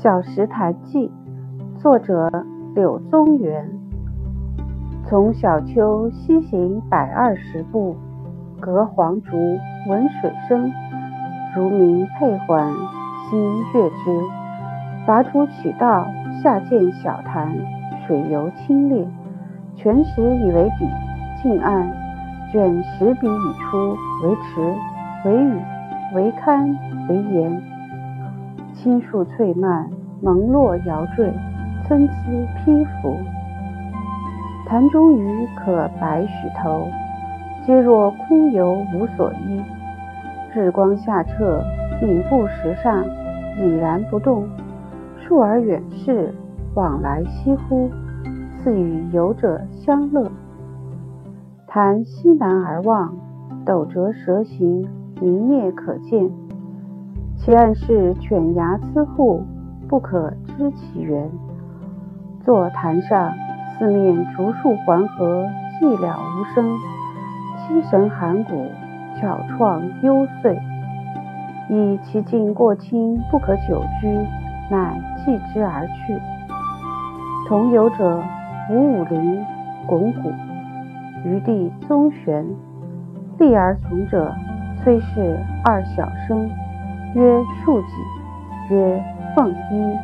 《小石潭记》作者柳宗元。从小丘西行百二十步，隔黄竹闻水声，如鸣佩环，心悦之。伐竹取道，下见小潭，水尤清冽，泉石以为底，近岸卷石笔以出，为池，为屿，为堪，为岩。青树翠蔓，蒙络摇缀，参差披拂。潭中鱼可百许头，皆若空游无所依。日光下澈，影布石上，已然不动。数而远视，往来翕忽，似与游者相乐。潭西南而望，陡折蛇形，明灭可见。其岸是犬牙疵户，不可知其源。坐潭上，四面竹树环合，寂寥无声。凄神寒骨，巧怆幽邃。以其境过清，不可久居，乃弃之而去。同游者五五陵、巩古、余地宗玄，立而从者，崔氏二小生。曰庶几，曰奉壹。